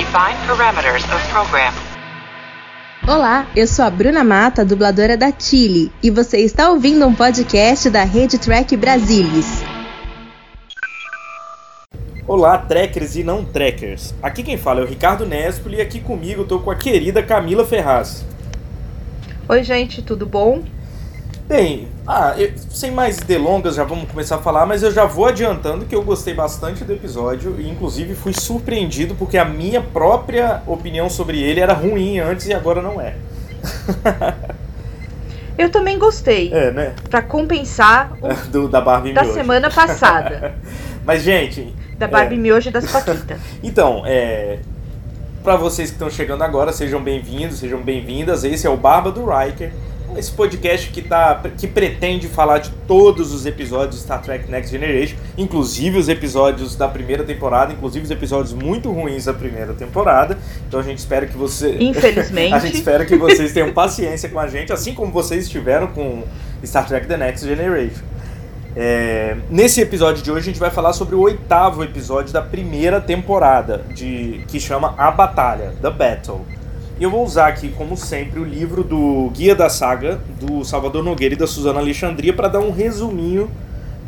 Define parameters of program. Olá, eu sou a Bruna Mata, dubladora da Chile, e você está ouvindo um podcast da Rede Track Brasilis. Olá, trekkers e não trekkers. Aqui quem fala é o Ricardo Nespoli e aqui comigo estou com a querida Camila Ferraz. Oi, gente, tudo bom? Bem, ah, eu- sem mais delongas, já vamos começar a falar, mas eu já vou adiantando que eu gostei bastante do episódio e inclusive fui surpreendido porque a minha própria opinião sobre ele era ruim antes e agora não é. Eu também gostei, É, né? Pra compensar o Do, da Barbie da Miojo. semana passada, Mas, gente, da Barbie É. Miojo e das Paquitas. Então, é. Pra vocês que estão chegando agora, sejam bem-vindos, sejam bem-vindas. Esse é o Barba do Riker, esse podcast que, tá, que pretende falar de todos os episódios de Star Trek Next Generation, inclusive os episódios da primeira temporada, inclusive os episódios muito ruins da primeira temporada. Então a gente espera que você. Infelizmente. a gente espera que vocês tenham paciência com a gente, assim como vocês tiveram com Star Trek The Next Generation. É, nesse episódio de hoje a gente vai falar sobre o oitavo episódio da primeira temporada, de, que chama A Batalha, The Battle. E eu vou usar aqui, como sempre, o livro do Guia da Saga, do Salvador Nogueira e da Suzana Alexandria, para dar um resuminho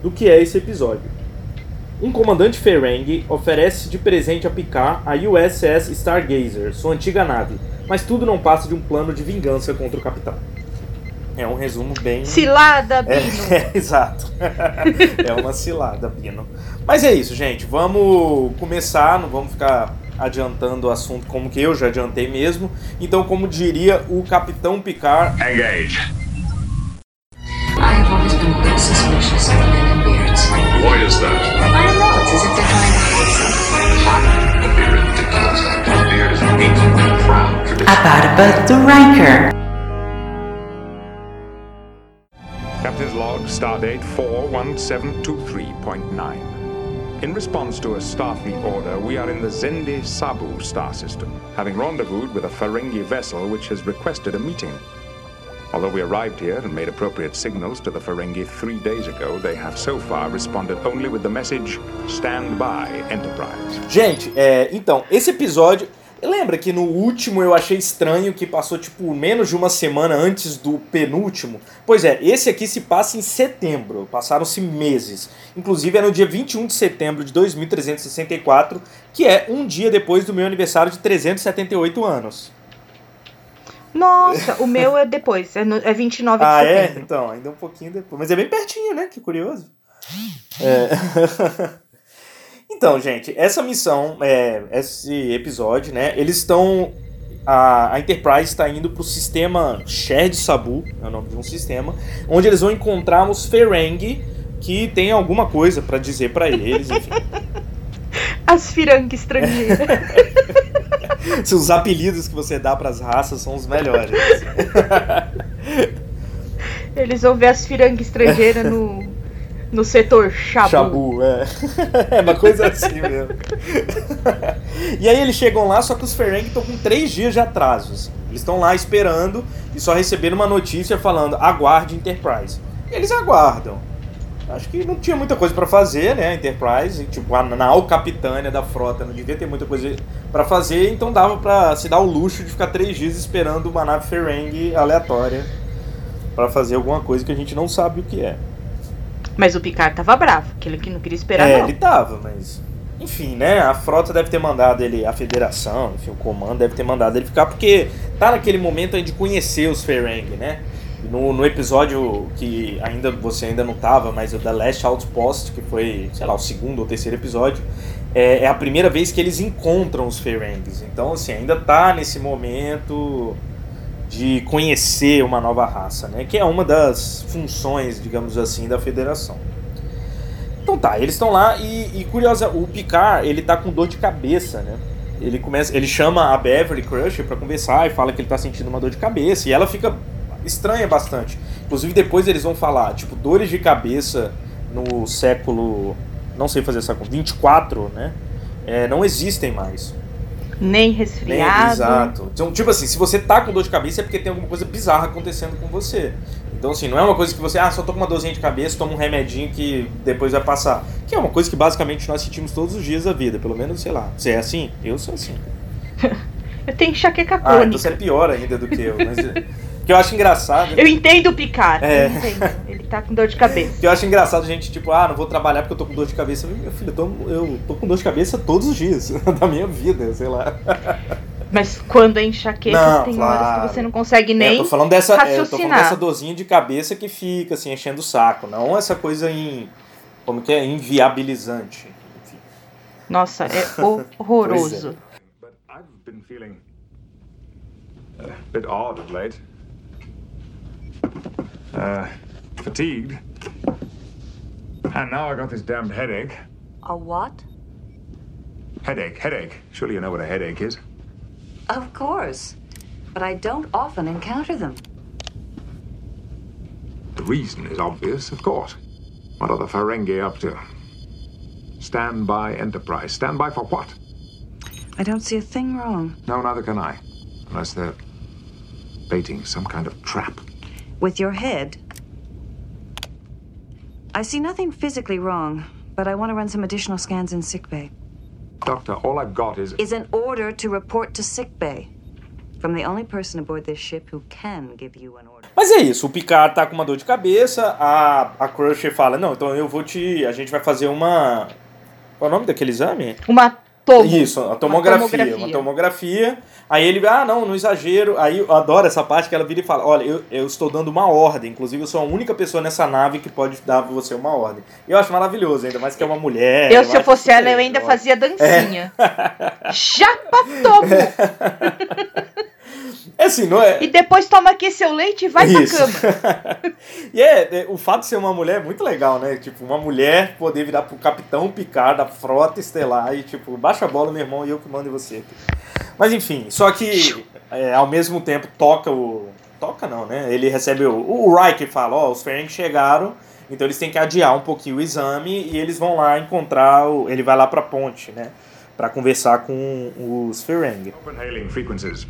do que é esse episódio. Um comandante Ferengi oferece de presente a Picard a USS Stargazer, sua antiga nave, mas tudo não passa de um plano de vingança contra o capitão. É um resumo bem. Cilada, Bino! É, é, exato. é uma cilada, Bino. Mas é isso, gente. Vamos começar, não vamos ficar adiantando o assunto como que eu já adiantei mesmo. Então, como diria o Capitão Picard, Engage. I have always been a bit suspicious of men in beards. Why is that? I don't know, it's as if they're trying to hide something. Would be ridiculous. A beard is an ancient and proud tradition. A barba do Riker. Captain's log, stardate 41723.9. In response to a Starfleet order, we are in the Zende Sabu star system, having rendezvoused with a Ferengi vessel which has requested a meeting. Although we arrived here and made appropriate signals to the Ferengi three days ago, they have so far responded only with the message Stand by, Enterprise. Gente, é, então, esse episódio. Lembra que no último eu achei estranho que passou tipo menos de uma semana antes do penúltimo? Pois é, esse aqui se passa em setembro, passaram-se meses. Inclusive é no dia 21 de setembro de 2364, que é um dia depois do meu aniversário de 378 anos. Nossa, o meu é depois, é, no, é 29 de Ah, é? setembro. Então, ainda um pouquinho depois. Mas é bem pertinho, né? Que curioso. É. então, gente, essa missão, é, esse episódio, né? Eles estão. A, a Enterprise está indo para o sistema Shared Sabu, é o nome de um sistema, onde eles vão encontrar os Ferengi que tem alguma coisa para dizer para eles, enfim. As firangas estrangeiras. Os apelidos que você dá para as raças são os melhores. Eles vão ver as firangas estrangeiras no, no setor chabu. Chabu, é. É uma coisa assim mesmo. e aí eles chegam lá, só que os Ferengi estão com três dias de atrasos. Eles estão lá esperando e só receberam uma notícia falando aguarde Enterprise. E eles aguardam. Acho que não tinha muita coisa pra fazer, né? Enterprise, tipo, a nau capitânia da frota não devia ter muita coisa pra fazer, então dava pra se dar o luxo de ficar três dias esperando uma nave Ferengi aleatória pra fazer alguma coisa que a gente não sabe o que é. Mas o Picard tava bravo, que ele que não queria esperar É, não. ele tava, mas. Enfim, né? A frota deve ter mandado ele, a federação, enfim, o comando deve ter mandado ele ficar, porque tá naquele momento aí de conhecer os Ferengi, né? No, no episódio que ainda você ainda não tava, mas o The Last Outpost, que foi, sei lá, o segundo ou terceiro episódio, é, é a primeira vez que eles encontram os Ferengis. Então, assim, ainda tá nesse momento de conhecer uma nova raça, né? Que é uma das funções, digamos assim, da federação. Então tá, eles estão lá e, e curiosa, o Picard, ele tá com dor de cabeça, né? Ele começa, ele chama a Beverly Crusher pra conversar e fala que ele tá sentindo uma dor de cabeça e ela fica estranha bastante. Inclusive depois eles vão falar, tipo, dores de cabeça no século, não sei fazer essa conta, 24, né? É, não existem mais. Nem Nem- resfriado. exato. Então, tipo assim, se você tá com dor de cabeça é porque tem alguma coisa bizarra acontecendo com você. Então, assim, não é uma coisa que você, ah, só tô com uma dorzinha de cabeça, toma um remedinho que depois vai passar. Que é uma coisa que basicamente nós sentimos todos os dias da vida. Pelo menos, sei lá. Você é assim? Eu sou assim. Eu tenho enxaqueca Ah, então crônica. você é pior ainda do que eu. Mas, o que eu acho engraçado. Eu entendo o Picard. É. Eu entendo. Tá com dor de cabeça. Eu acho engraçado, gente, tipo, ah, não vou trabalhar porque eu tô com dor de cabeça. Meu filho, eu tô, eu tô com dor de cabeça todos os dias da minha vida, sei lá. Mas quando é enxaqueca, Não, tem claro. horas que você não consegue É, nem. eu tô falando dessa, é, eu tô falando raciocinar. dessa dorzinha de cabeça que fica, assim, enchendo o saco. Não essa coisa em. Como que é? Inviabilizante. Enfim. Nossa, é horroroso. But I've been feeling a bit odd of late. Fatigued. And now I got this damned headache. A what? Headache, headache. Surely you know what a headache is. Of course. But I don't often encounter them. The reason is obvious, of course. What are the Ferengi up to? Standby Enterprise. Standby for what? I don't see a thing wrong. No, neither can I. Unless they're baiting some kind of trap. With your head? I see nothing physically wrong, but I want to run some additional scans in sickbay. Doctor, all I've got is. Is an order to report to sickbay. From the only person aboard this ship who can give you an order. Mas é isso, o Picard tá com uma dor de cabeça, a, a Crusher fala, não, então eu vou te. A gente vai fazer uma. Qual é o nome daquele exame? Uma tomo. Isso, a tomografia, uma tomografia. tomografia. Aí ele, ah, não, no exagero. Aí eu adoro essa parte que ela vira e fala: Olha, eu, eu estou dando uma ordem. Inclusive, eu sou a única pessoa nessa nave que pode dar pra você uma ordem. Eu acho maravilhoso, ainda mais que é uma mulher. Eu, se eu fosse ela, eu ainda fazia dancinha. Japa tomo! É assim, não é? E depois toma aqui seu leite e vai Isso. pra cama. e é, é, o fato de ser uma mulher é muito legal, né? Tipo, uma mulher poder virar pro capitão Picard da frota estelar e, tipo, baixa a bola, meu irmão, e eu que mando em você. Mas enfim, só que é, ao mesmo tempo toca o. Toca não, né? Ele recebe o. O Riker fala, ó, os Ferengi chegaram, então eles têm que adiar um pouquinho o exame e eles vão lá encontrar o. Ele vai lá pra ponte, né? Pra conversar com os Ferengi. Open hailing frequencies.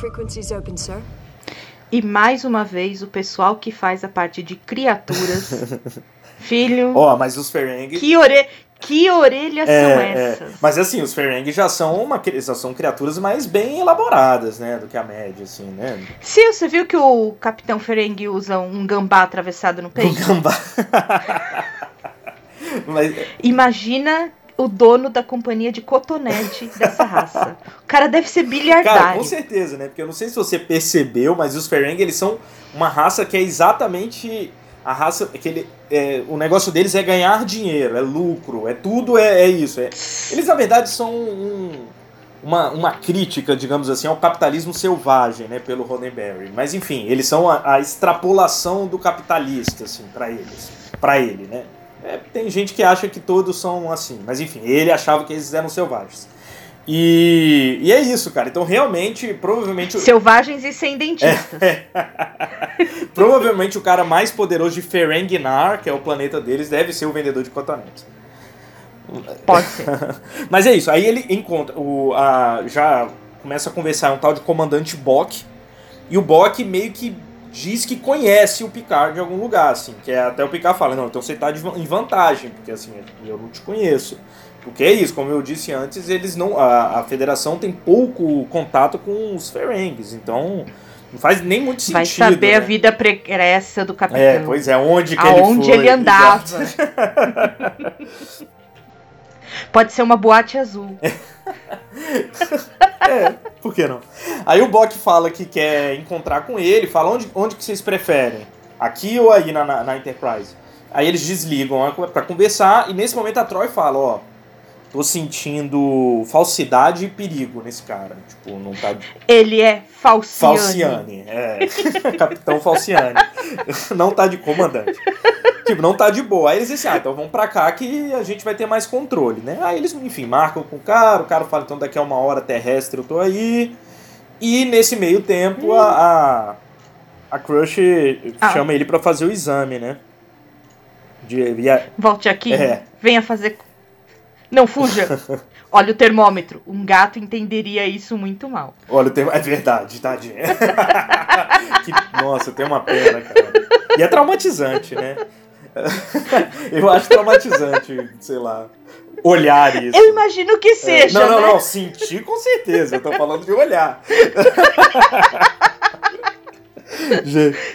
Frequencies open, sir. E mais uma vez, o pessoal que faz a parte de criaturas. Filho, Ó, mas os Ferengi. que, ore... que orelhas É, são é. essas? Mas assim, os Ferengi já são uma já são criaturas mais bem elaboradas, né, do que a média, assim, né? Sil, você viu que o Capitão Ferengi usa um gambá atravessado no peito? gambá. Mas, Imagina o dono da companhia de cotonete dessa raça. O cara deve ser cara, bilhardário. com certeza, né? Porque eu não sei se você percebeu, mas os Ferengi, eles são uma raça que é exatamente a raça que ele, é, o negócio deles é ganhar dinheiro, é lucro, é tudo é, é isso. é- eles na verdade são um- uma, uma crítica, digamos assim, ao capitalismo selvagem, né, pelo Roddenberry. Mas enfim, eles são a, a extrapolação do capitalista, assim, para eles, para ele, né? É, tem gente que acha que todos são assim, mas enfim, ele achava que eles eram selvagens. E, e é isso, cara. Então realmente, provavelmente Selvagens e sem dentistas. Provavelmente o cara mais poderoso de Ferenginar, que é o planeta deles, deve ser o vendedor de cotonetes. Pode ser. Mas é isso, aí ele encontra, o, a, já começa a conversar um tal de comandante Bock, e o Bock meio que diz que conhece o Picard de algum lugar, assim, que é até o Picard fala, não, então você tá de van- em vantagem, porque assim, eu não te conheço. Porque é isso, como eu disse antes, eles não. A, a federação tem pouco contato com os Ferengis, então não faz nem muito sentido. Vai saber a né? vida pregressa do capitão. É, pois é, onde que Aonde ele foi. ele andava. Pode ser uma boate azul. É, por que não? Aí o Bock fala que quer encontrar com ele, fala onde, onde que vocês preferem? Aqui ou aí na, na, na Enterprise? Aí eles desligam a- pra conversar e nesse momento a Troy fala, ó, tô sentindo falsidade e perigo nesse cara. Tipo, não tá... Ele é falciane. Falciane, é. Capitão Falciane. Não tá de comandante. Tipo, não tá de boa. Aí eles dizem, ah, então vamos pra cá que a gente vai ter mais controle, né? Aí eles, enfim, marcam com o cara, o cara fala, então daqui a uma hora terrestre eu tô aí. E nesse meio tempo a, a, a Crush Ah. chama ele pra fazer o exame, né? De, e a- Volte aqui. É. Venha fazer. Não fuja. Olha o termômetro. Um gato entenderia isso muito mal. Olha, tem... é verdade, tadinha. que... Nossa, tem uma pena, cara. E é traumatizante, né? Eu acho traumatizante, sei lá, olhar isso. Eu imagino que seja. É, não, não, né? não, sentir com certeza, eu tô falando de olhar.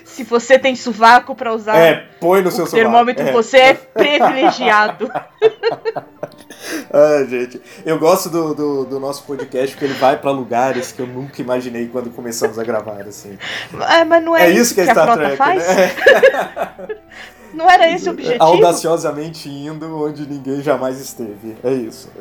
Se você tem sovaco pra usar é, põe no seu termômetro, sovaco. É. você é privilegiado. Ai, gente, eu gosto do, do, do nosso podcast porque ele vai pra lugares que eu nunca imaginei quando começamos a gravar, assim. É, mas não é, É isso que é a Star frota Trek, faz? né? Não era esse o objetivo? Audaciosamente indo onde ninguém jamais esteve. É isso.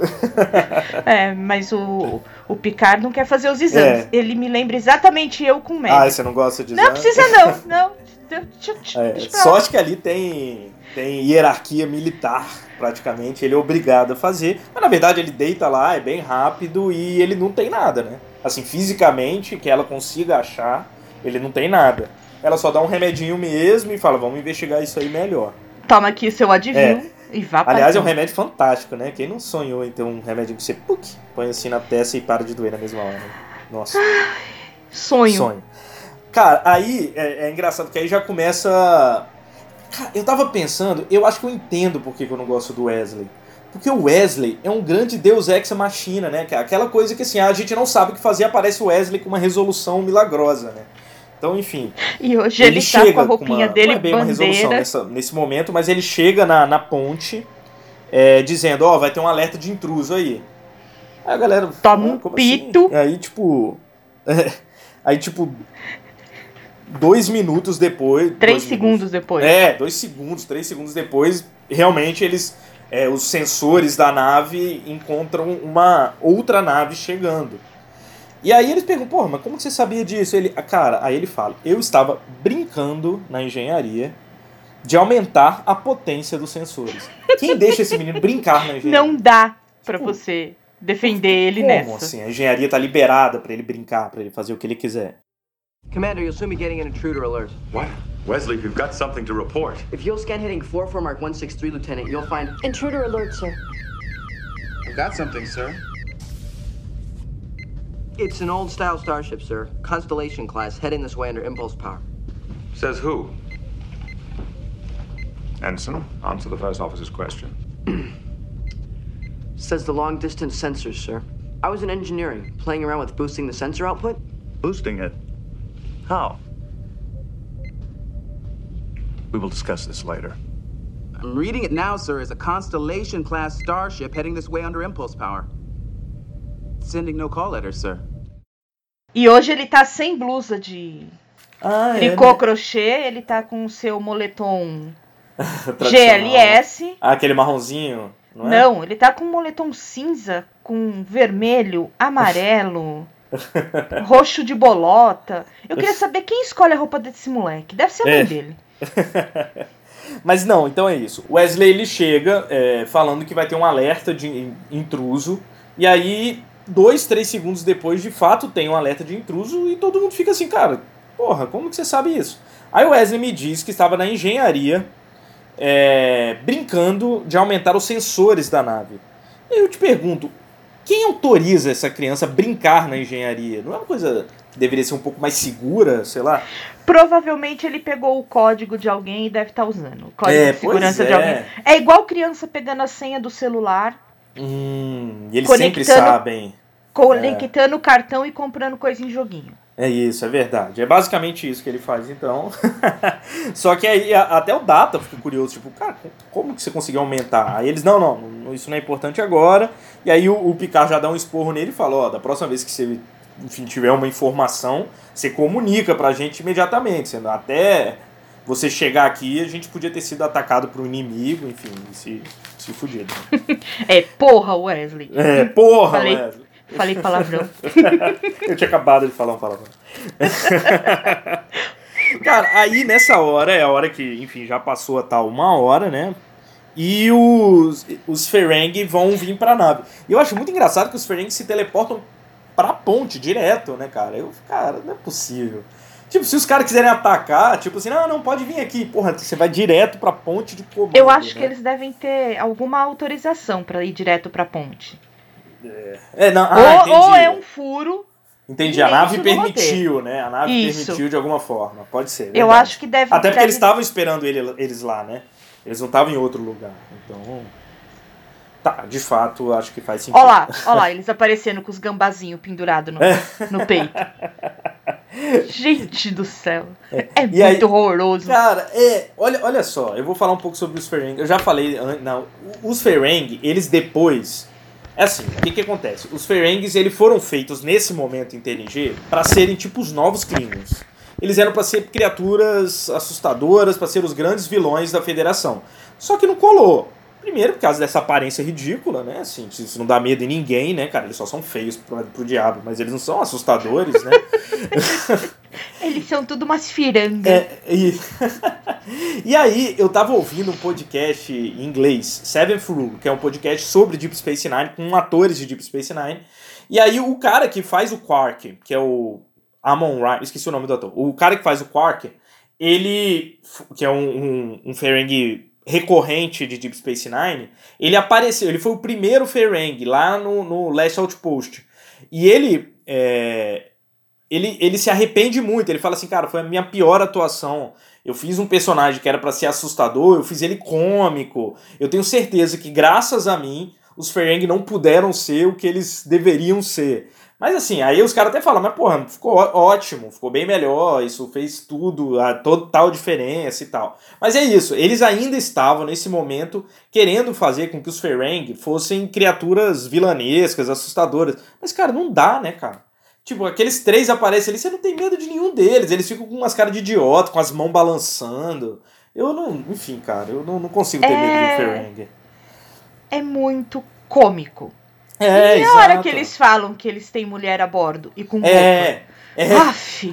É, mas o, o Picard não quer fazer os exames. É. Ele me lembra exatamente eu com o médico. Ah, você não gosta de não exame? precisa não, não. Deixa, deixa, É, deixa sorte que ali tem, tem hierarquia militar, praticamente. Ele é obrigado a fazer. Mas na verdade ele deita lá, é bem rápido e ele não tem nada, né? Assim, fisicamente, que ela consiga achar, ele não tem nada. Ela só dá um remedinho mesmo e fala, vamos investigar isso aí melhor. Toma aqui seu adivinho e vá pra Aliás, é um remédio fantástico, né? Quem não sonhou em ter um remédio que você puc, põe assim na testa e para de doer na mesma hora? Nossa. Sonho. Sonho. Cara, aí é, é engraçado que aí já começa. Cara, eu tava pensando, eu acho que eu entendo por que que eu não gosto do Wesley. Porque o Wesley é um grande deus ex machina, né? É Aquela coisa que assim, a gente não sabe o que fazer, aparece o Wesley com uma resolução milagrosa, né? Então, enfim. E hoje ele, tá com a roupinha uma, dele não é bem uma resolução bandeira. nessa, nesse momento, mas ele chega na, na ponte é, dizendo, ó, vai ter um alerta de intruso aí. Aí a galera. Toma "Ah, um como pito." Assim? Aí, tipo. é, aí, tipo. Dois minutos depois. Três segundos minutos. depois. É, dois segundos, três segundos depois, realmente eles. é, os sensores da nave encontram uma outra nave chegando. E aí eles perguntam, porra, mas como que você sabia disso? Ele, cara, aí ele fala, eu estava brincando na engenharia de aumentar a potência dos sensores. Quem deixa esse menino brincar na engenharia? Não dá pra Tipo, você defender ele Como nessa. assim? A engenharia tá liberada pra ele brincar, pra ele fazer o que ele quiser. Commander, you'll soon be getting an intruder alert. What? Wesley, we've got something to report. If you'll scan heading 44 Mark 163, Lieutenant, you'll find. Intruder alert, sir. I've got something, sir. It's an old style starship, sir. Constellation class, heading this way under impulse power. Says who? Ensign, answer the first officer's question. Says the long distance sensors, sir. I was in engineering, playing around with boosting the sensor output. Boosting it? How? We will discuss this later. I'm reading it now, sir, as a Constellation class starship heading this way under impulse power. Sending no call letters, sir. E hoje ele tá sem blusa de Ah, tricô crochê, ele tá com o seu moletom. GLS. Ah, aquele marronzinho, não é? Não, ele tá com um moletom cinza, com vermelho, amarelo, roxo de bolota. Eu queria saber quem escolhe a roupa desse moleque. Deve ser a mãe É. dele. Mas não, então é isso. O Wesley ele chega é, falando que vai ter um alerta de in- intruso. E aí, dois, três segundos depois, de fato, tem um alerta de intruso e todo mundo fica assim, cara, porra, como que você sabe isso? Aí o Wesley me diz que estava na engenharia é, brincando de aumentar os sensores da nave. E eu te pergunto, quem autoriza essa criança a brincar na engenharia? Não é uma coisa que deveria ser um pouco mais segura, sei lá? Provavelmente ele pegou o código de alguém e deve estar usando. O código É, de segurança pois de é. alguém. É igual criança pegando a senha do celular, Hum, e eles sempre sabem. conectando o cartão e comprando coisa em joguinho. É isso, é verdade. É basicamente isso que ele faz, então. Só que aí até o Data fica curioso, tipo, cara, como que você conseguiu aumentar? Aí eles, não, não, isso não é importante agora. E aí o, o Picard já dá um esporro nele e fala, ó, da próxima vez que você, enfim, tiver uma informação, você comunica pra gente imediatamente. Sendo até você chegar aqui, a gente podia ter sido atacado por um inimigo, enfim, se, se fudido. É, porra, Wesley. É, porra, Falei, Wesley. falei palavrão. Eu tinha acabado de falar um palavrão. Cara, aí nessa hora é a hora que, enfim, já passou a tal uma hora, né? E os, os Ferengi vão vir pra nave. E eu acho muito engraçado que os Ferengi se teleportam pra ponte direto, né, cara? Eu, cara, não é possível. Tipo, se os caras quiserem atacar, tipo assim, não, não, pode vir aqui. Porra, você vai direto pra ponte de comando. Eu acho que né? eles devem ter alguma autorização pra ir direto pra ponte. É, não, ah, ou, ou é um furo. Entendi, a nave permitiu, né? A nave Isso. permitiu de alguma forma. Pode ser. Eu verdade. acho que deve Até porque deve- eles estavam esperando ele- eles lá, né? Eles não estavam em outro lugar. Então. Tá, de fato, acho que faz sentido. Olha lá, olha lá, eles aparecendo com os gambazinhos pendurados no, no peito. Gente do céu. É, é muito aí, horroroso. Cara, é. Olha, olha só, eu vou falar um pouco sobre os Ferengi. Eu já falei. Não, os Ferengi, eles depois. É assim, o que, que acontece? Os Ferengues eles foram feitos nesse momento em TNG para serem tipo os novos Klingons. Eles eram para ser criaturas assustadoras, para ser os grandes vilões da Federação. Só que não colou. Primeiro, por causa dessa aparência ridícula, né? Assim, isso não dá medo em ninguém, né, cara? Eles só são feios pro, pro diabo, mas eles não são assustadores, né? eles são tudo umas firangas. É, e... e aí, eu tava ouvindo um podcast em inglês, Seventh Rule, que é um podcast sobre Deep Space Nine, com atores de Deep Space Nine. E aí, o cara que faz o Quark, que é o Amon Ra, esqueci o nome do ator, o cara que faz o Quark, ele, que é um, um, um Ferengi recorrente de Deep Space Nine, ele apareceu, ele foi o primeiro Ferengi lá no, no Last Outpost. E ele, é, ele ele se arrepende muito, ele fala assim, cara, foi a minha pior atuação. Eu fiz um personagem que era para ser assustador, eu fiz ele cômico. Eu tenho certeza que graças a mim os Ferengi não puderam ser o que eles deveriam ser. Mas assim, aí os caras até falam, mas porra, ficou ótimo, ficou bem melhor, isso fez tudo, a total diferença e tal. Mas é isso, eles ainda estavam nesse momento querendo fazer com que os Ferengi fossem criaturas vilanescas, assustadoras. Mas cara, não dá, né, cara? Tipo, aqueles três aparecem ali, você não tem medo de nenhum deles, eles ficam com umas caras de idiota, com as mãos balançando. Eu não, enfim, cara, eu não, não consigo ter é... medo de Ferengi. É muito cômico. É, e a hora que eles falam que eles têm mulher a bordo e com roupa? É. É,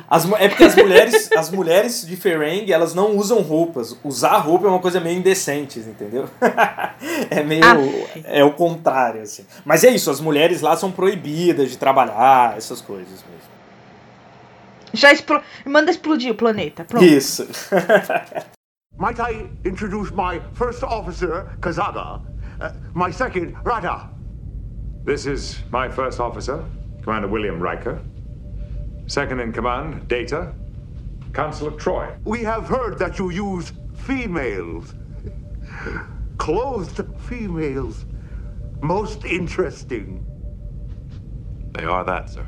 as, é porque as mulheres, as mulheres de Ferengi, elas não usam roupas. Usar roupa é uma coisa meio indecente, entendeu? é meio. Aff. É o contrário, assim. Mas é isso, as mulheres lá são proibidas de trabalhar, essas coisas mesmo. Já expl... manda explodir o planeta. Pronto. Isso. Might I introduce my first officer, Kazaga, uh, my second, Rada. This is my first officer, Commander William Riker. Second in command, Data, Counselor Troy. We have heard that you use females. Clothed females. Most interesting. They are that, sir.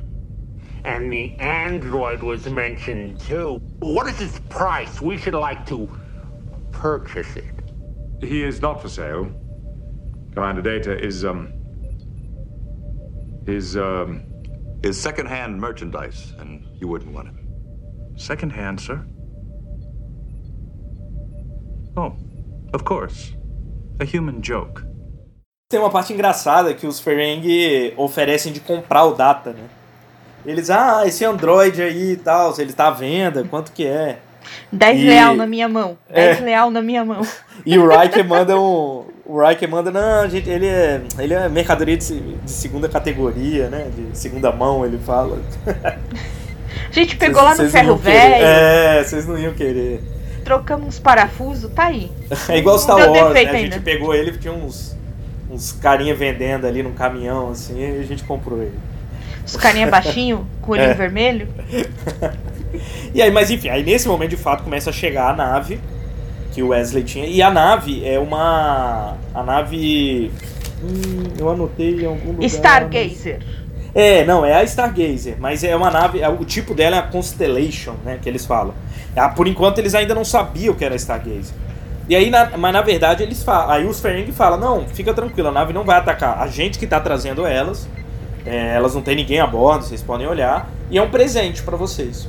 And the android was mentioned too. What is its price? We should like to purchase it. He is not for sale. Commander Data is, um, is, um... Is second-hand merchandise, and you wouldn't want him. Second-hand, sir? Oh, of course. A human joke. Tem uma parte engraçada que os Ferengi oferecem de comprar o Data, né? Eles, ah, esse Android aí e tal, ele tá à venda, quanto que é? 10 e... real na minha mão. 10 é. real na minha mão. E o Riker manda um. O Riker manda, não, gente, ele é, ele é mercadoria de, de segunda categoria, né? De segunda mão, ele fala. A gente pegou cês, lá no ferro velho. É, vocês não iam querer. Trocamos uns parafusos, tá aí. É igual Star Wars, né? A gente pegou ele, tinha uns, uns carinha vendendo ali num caminhão, assim, e a gente comprou ele. Os carinha baixinho, com olhinho é. vermelho. e aí, mas enfim, aí nesse momento de fato começa a chegar a nave que o Wesley tinha. E a nave é uma. A nave. Hum, eu anotei em algum lugar. Stargazer. Mas... É, não, é a Stargazer, mas é uma nave. É, o tipo dela é a Constellation, né? Que eles falam. Ah, por enquanto eles ainda não sabiam que era a Stargazer. E aí, na, mas na verdade, eles falam. Aí os Ferengi falam: não, fica tranquilo, a nave não vai atacar. A gente que tá trazendo elas. É, elas não tem ninguém a bordo, vocês podem olhar. E é um presente para vocês.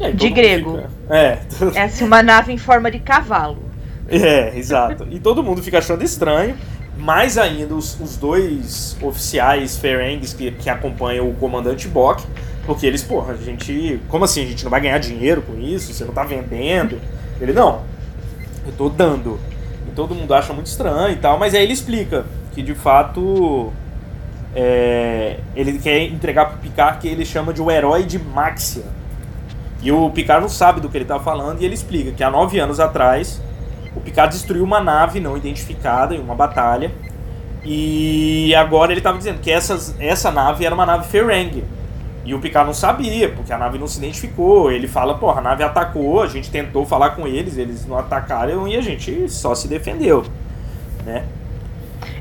Aí, de grego. Fica... É. É assim, uma nave em forma de cavalo. É, exato. E todo mundo fica achando estranho. Mais ainda os, os dois oficiais Ferengues que, que acompanham o comandante Bock. Porque eles, porra, a gente. Como assim? A gente não vai ganhar dinheiro com isso? Você não tá vendendo? Ele, não. Eu tô dando. E todo mundo acha muito estranho e tal. Mas aí ele explica que de fato é, ele quer entregar pro Picard que ele chama de o herói de Maxia. E o Picard não sabe do que ele tá falando e ele explica que há nove anos atrás o Picard destruiu uma nave não identificada em uma batalha. E agora ele estava dizendo que essas, essa nave era uma nave Ferengi. E o Picard não sabia, porque a nave não se identificou. Ele fala, porra, a nave atacou, a gente tentou falar com eles, eles não atacaram e a gente só se defendeu, né?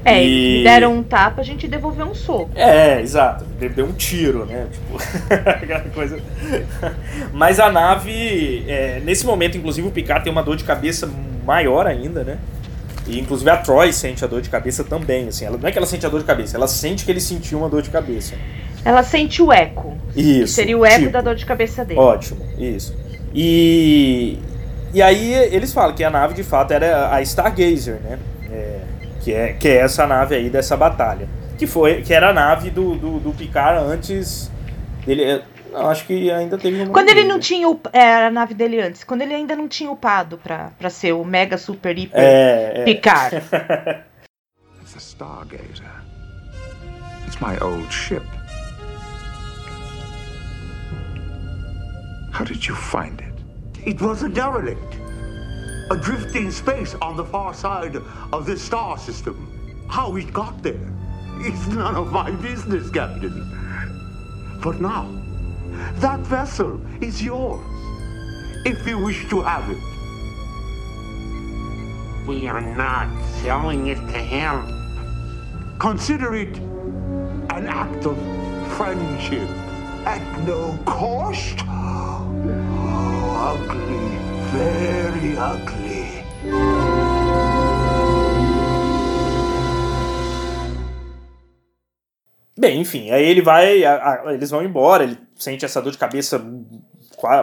É, E- deram um tapa, a gente devolveu um soco. É, exato. Deu um tiro, né? Tipo, aquela coisa. Mas a nave, é, nesse momento, inclusive, o Picard tem uma dor de cabeça maior ainda, né? E inclusive a Troy sente a dor de cabeça também, assim. Ela, não é que ela sente a dor de cabeça, ela sente que ele sentiu uma dor de cabeça. Ela sente o eco. Isso. seria o eco tipo. da dor de cabeça dele. Ótimo, isso. E, e aí eles falam que a nave de fato era a Stargazer, né? É, que, é, que é essa nave aí dessa batalha. Que foi que era a nave do, do, do Picard antes dele. é, Não, acho que ainda teve. Quando ele não tinha o, era a nave dele antes, quando ele ainda não tinha upado pra, pra ser o mega super hiper É, é. Picard. It's a Stargazer. It's my old ship. How did you find it? It was a derelict. Adrift in space on the far side of this star system. How it got there is none of my business, Captain. But now, that vessel is yours. If you wish to have it. We are not selling it to him. Consider it an act of friendship at no cost. Oh, ugly, very ugly. Bem, enfim, aí ele vai. a- a- eles vão embora, ele sente essa dor de cabeça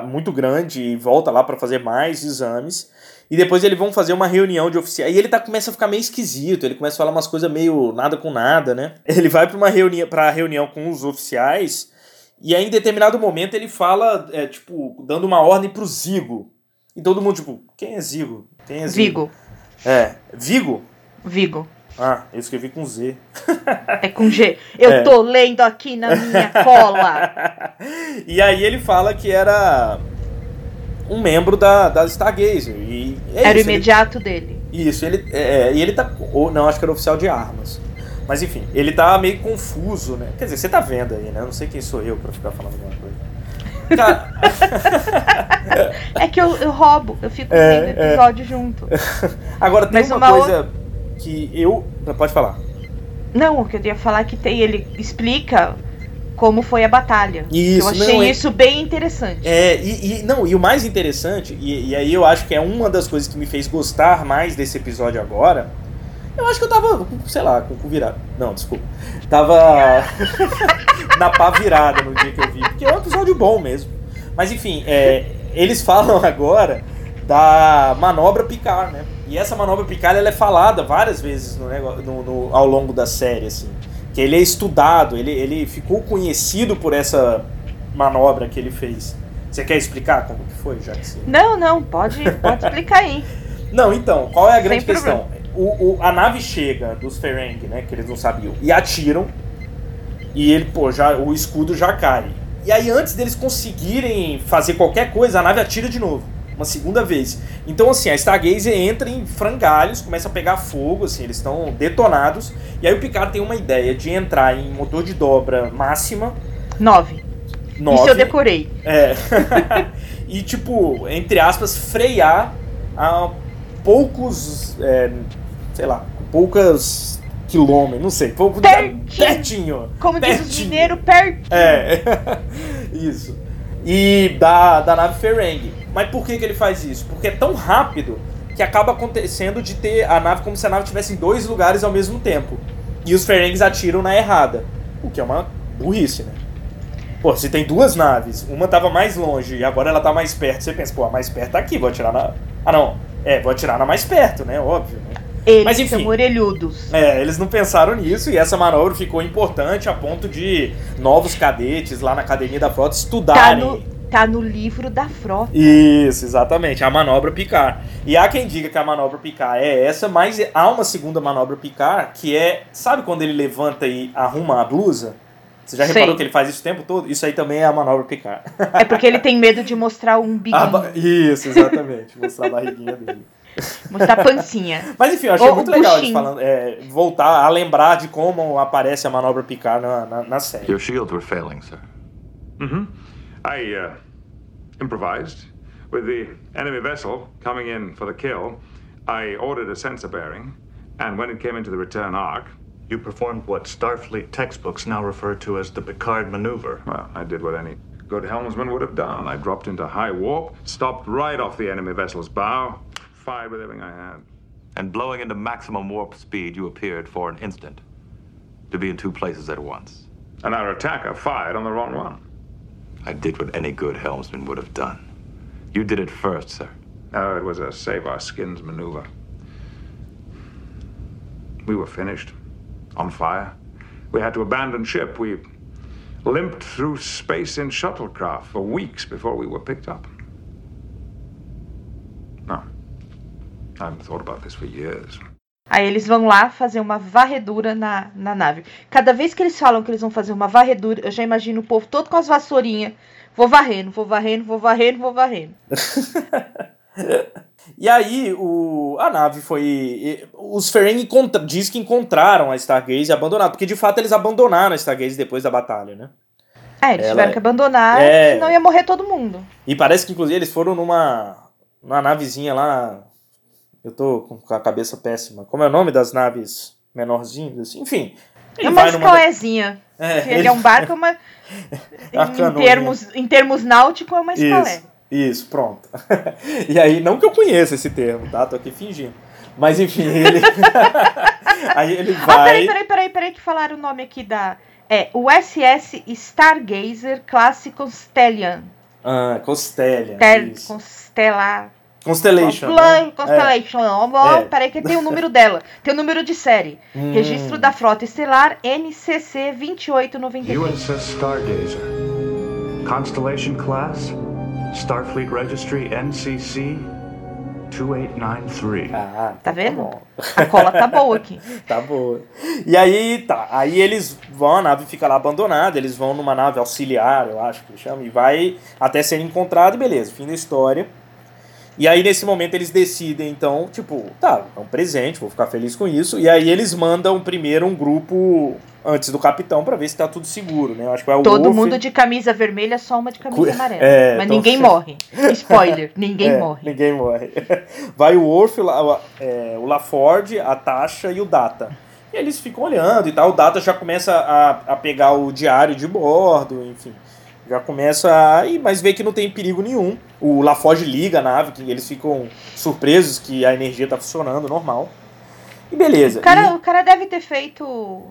muito grande e volta lá pra fazer mais exames. E depois eles vão fazer uma reunião de oficiais. E ele tá, começa a ficar meio esquisito, ele começa a falar umas coisas meio nada com nada, né? Ele vai pra uma reunião, pra reunião com os oficiais. E aí, em determinado momento, ele fala, é, tipo, dando uma ordem pro Zigo. E todo mundo, tipo, quem é Zigo? É Zigo? Vigo. É, Vigo? Vigo. Ah, eu escrevi com Z. É com G. Eu É. tô lendo aqui na minha cola. E aí ele fala que era um membro da, da Stargazer. E é Era o isso, ele- imediato dele. isso, ele. É, e ele tá. Ou, não, acho que era oficial de armas. Mas enfim, ele tá meio confuso, né? Quer dizer, você tá vendo aí, né? Eu não sei quem sou eu pra ficar falando alguma coisa. Cara, É que eu, eu roubo, eu fico É, vendo é. episódio junto. agora tem Mas uma, uma coisa que eu. Pode falar. Não, o que eu ia falar é que tem, ele explica como foi a batalha. Isso, eu achei não, é- isso bem interessante. É, e, e- não, e o mais interessante, e, e aí eu acho que é uma das coisas que me fez gostar mais desse episódio agora. Eu acho que eu tava, sei lá, com o cu virado. Não, desculpa. Tava na pá virada no dia que eu vi. Porque é um episódio bom mesmo. Mas enfim, é, eles falam agora da manobra Picard, né? E essa manobra Picard ela é falada várias vezes no, no- no- ao longo da série, assim. Que ele é estudado, ele, ele ficou conhecido por essa manobra que ele fez. Você quer explicar como que foi, já que você... Não, não, pode, pode explicar aí. Não, então, qual é a grande Sem questão? O, o- a nave chega dos Ferengi, né, que eles não sabiam, e atiram, e ele, pô, já, o escudo já cai. E aí, antes deles conseguirem fazer qualquer coisa, a nave atira de novo, uma segunda vez. Então, assim, a Stargazer entra em frangalhos, começa a pegar fogo, assim, eles estão detonados, e aí o Picard tem uma ideia de entrar em motor de dobra máxima, Nove. Nove. Isso eu decorei. é. e, tipo, entre aspas, frear a poucos. é, sei lá, poucas quilômetros, não sei. Pouco, Pertinho. pertinho. Como diz os pertinho. mineiros, perto. É, isso. E da, da nave Ferengi. Mas por que, que ele faz isso? Porque é tão rápido que acaba acontecendo de ter a nave como se a nave estivesse em dois lugares ao mesmo tempo. E os Ferengis atiram na errada. O que é uma burrice, né? Pô, se tem duas naves, uma tava mais longe e agora ela tá mais perto, você pensa, pô, a mais perto tá aqui, vou atirar na. Ah não, é, vou atirar na mais perto, né? Óbvio, né? Eles Mas, enfim. são orelhudos. É, eles não pensaram nisso e essa manobra ficou importante a ponto de novos cadetes lá na academia da frota Tá estudarem. no, tá no livro da frota. Isso, exatamente, a manobra Picard. E há quem diga que a manobra Picard é essa, mas há uma segunda manobra Picard que é, sabe quando ele levanta e arruma a blusa? Você já Sei. reparou que ele faz isso o tempo todo? Isso aí também é a manobra Picard. É porque ele tem medo de mostrar um biquinho. Ba- Isso, exatamente, mostrar a barriguinha dele. Mostrar a pancinha. Mas enfim, eu achei Ou muito legal eles falando, é, voltar a lembrar de como aparece a manobra Picard na, na, na série. Your shields were failing, sir. Mm-hmm. I uh, improvised. With the enemy vessel coming in for the kill, I ordered a sensor bearing, and when it came into the return arc, You performed what Starfleet textbooks now refer to as the Picard maneuver. well, I did what any good helmsman would have done. I dropped into high warp, stopped right off the enemy vessel's bow, fired with everything I had. And blowing into maximum warp speed, you appeared for an instant to be in two places at once. And our attacker fired on the wrong one. I did what any good helmsman would have done. You did it first, sir. No, it was a save our skins maneuver. We were finished. On fire. We had to abandon ship. We limped through space in shuttlecraft for weeks before we were picked up. No. I haven't thought about this for years. Aí eles vão lá fazer uma varredura na, na nave. Cada vez que eles falam que eles vão fazer uma varredura, eu já imagino o povo todo com as vassourinhas. Vou varrendo, vou varrendo, vou varrendo, vou varrendo. E aí, o, a nave foi. Os Ferengi diz que encontraram a Stargaze e abandonaram. Porque de fato eles abandonaram a Stargaze depois da batalha, né? É, eles Ela- tiveram que abandonar, É. senão ia morrer todo mundo. E parece que inclusive eles foram numa. numa navezinha lá. Eu tô com a cabeça péssima. Como é o nome das naves menorzinhas? Assim? Enfim. É uma escalézinha. É, ele, é um barco, é uma. A em, termos, em termos náuticos, é uma escalé. Isso, isso, pronto. e aí, não que eu conheça esse termo, tá? Tô aqui fingindo. Mas enfim, ele. aí ele Ah, vai. peraí, peraí, peraí, peraí, que falaram o nome aqui da. É, o SS Stargazer Classe Constellion. Ah, Constellion. Ter, isso. Constellation. Constellation. né? Constellation. Ó, ó, É. Peraí, que tem o número dela. Tem o número de série. Hum. Registro da Frota Estelar NCC 2893. USS Stargazer. Constellation Class. Starfleet Registry NCC 2893. Ah, Tá vendo? A cola tá boa aqui. Tá boa. E aí, tá. Aí eles vão, a nave fica lá abandonada, eles vão numa nave auxiliar, eu acho que chama, e vai até ser encontrado e beleza, fim da história. E aí, nesse momento, eles decidem, então, tipo, tá, é um presente, vou ficar feliz com isso. E aí eles mandam primeiro um grupo antes do capitão pra ver se tá tudo seguro, né? Eu acho que é o Todo Wolf. mundo de camisa vermelha, só uma de camisa amarela. É, Mas então- ninguém morre. Spoiler, ninguém É, morre. Ninguém morre. Vai o Worf, o é, o LaFord, a Tasha e o Data. E eles ficam olhando e tal. O Data já começa a, a pegar o diário de bordo, enfim. Já começa a. Ih, Mas vê que não tem perigo nenhum. O LaForge liga a nave, que eles ficam surpresos que a energia tá funcionando normal. E beleza. O cara, o cara deve ter feito.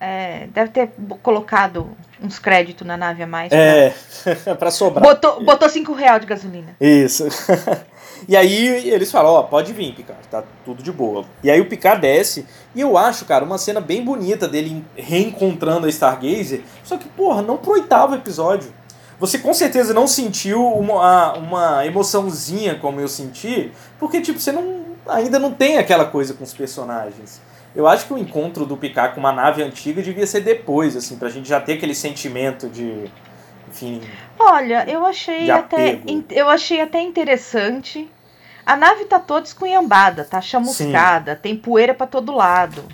é, deve ter colocado uns créditos na nave a mais. E, é, pra sobrar. Botou, botou 5 reais de gasolina. Isso. e aí eles falam, ó, pode vir, Picard, tá tudo de boa. E aí o Picard desce, e eu acho, cara, uma cena bem bonita dele reencontrando a Stargazer, só que, porra, não pro oitavo episódio. Você com certeza não sentiu uma, uma emoçãozinha como eu senti, porque, tipo, você não, ainda não tem aquela coisa com os personagens. Eu acho que o encontro do Picard com uma nave antiga devia ser depois, assim, pra gente já ter aquele sentimento de, enfim, Olha, eu achei até. Eu achei até interessante. A nave tá toda escunhambada, tá chamuscada, tem poeira pra todo lado.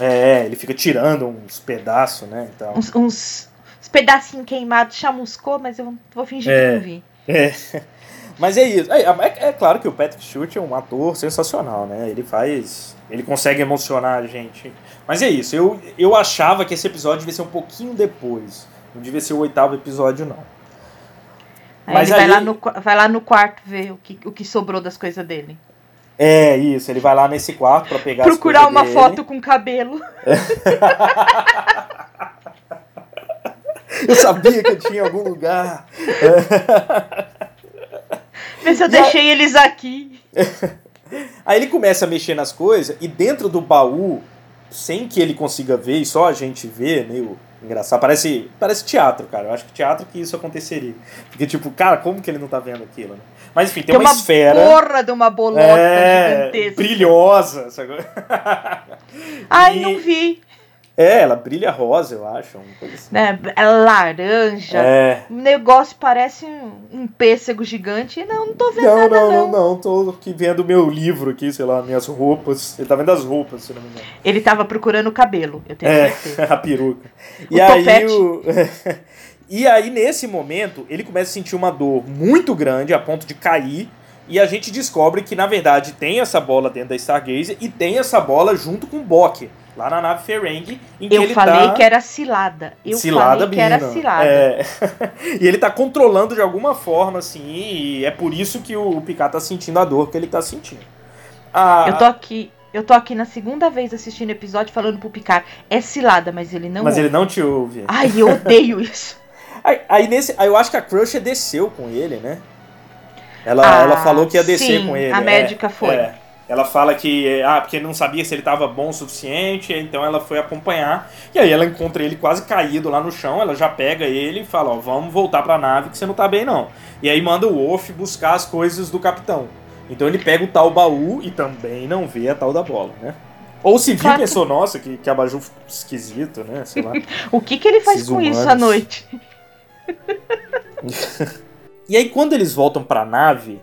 É, ele fica tirando uns pedaços, né? Então. Uns, uns, uns pedacinhos queimados, chamuscou, mas eu vou fingir É. que não vi. É. Mas é isso. É, é- é claro que o Patrick Stewart é um ator sensacional, né? Ele faz. Ele consegue emocionar a gente. Mas é isso. Eu, eu achava que esse episódio devia ser um pouquinho depois. Não devia ser o oitavo episódio, não. Aí Mas ele vai, aí- lá no, vai lá no quarto ver o que, o que sobrou das coisas dele. É isso. Ele vai lá nesse quarto pra pegar Procurar as uma dele. foto com cabelo. Eu sabia que eu tinha em algum lugar. Se eu E a- deixei eles aqui. Aí ele começa a mexer nas coisas e dentro do baú, sem que ele consiga ver e só a gente vê, meio engraçado. Parece, parece teatro, cara. Eu acho que teatro que isso aconteceria. Porque, tipo, cara, como que ele não tá vendo aquilo, né? Mas enfim, tem, Tem uma, uma esfera. porra de uma bolota é, gigantesca. brilhosa. Ai, E- não vi. É, ela brilha rosa, eu acho. Uma coisa assim. Né? É laranja. É. O negócio parece um, um pêssego gigante. Não, não tô vendo Não, nada, não, não. não, não. Tô aqui vendo o meu livro aqui, sei lá, minhas roupas. Ele tá vendo as roupas, se não me engano. Ele tava procurando o cabelo, eu tenho É, certeza. a peruca. O E aí o. E aí, nesse momento, ele começa a sentir uma dor muito grande, a ponto de cair. E a gente descobre que, na verdade, tem essa bola dentro da Stargazer e tem essa bola junto com o Bok, lá na nave Ferengi. Em que Eu ele falei tá... que era cilada. Eu cilada, falei que era cilada. É. e ele tá controlando de alguma forma, assim, e é por isso que o Picard tá sentindo a dor que ele tá sentindo. Ah, Eu tô aqui. Eu tô aqui na segunda vez assistindo o episódio falando pro Picard. É cilada, mas ele não mas ouve. ele não te ouve. Ai, eu odeio isso. Aí, aí nesse, aí eu acho que a Crusher desceu com ele, né? Ela, Ah, ela falou que ia descer sim, com ele. a é, médica foi. é. Ela fala que, ah, porque não sabia se ele tava bom o suficiente, então ela foi acompanhar. E aí ela encontra ele quase caído lá no chão, ela já pega ele e fala, ó, vamos voltar pra nave que você não tá bem não. E aí manda o Wolf buscar as coisas do capitão. Então ele pega o tal baú e também não vê a tal da bola, né? Ou se viu, que- pensou, nossa, que, que abajur esquisito, né? Sei lá. O que, que ele faz Esses com isso à humanos. noite? E aí, quando eles voltam pra nave,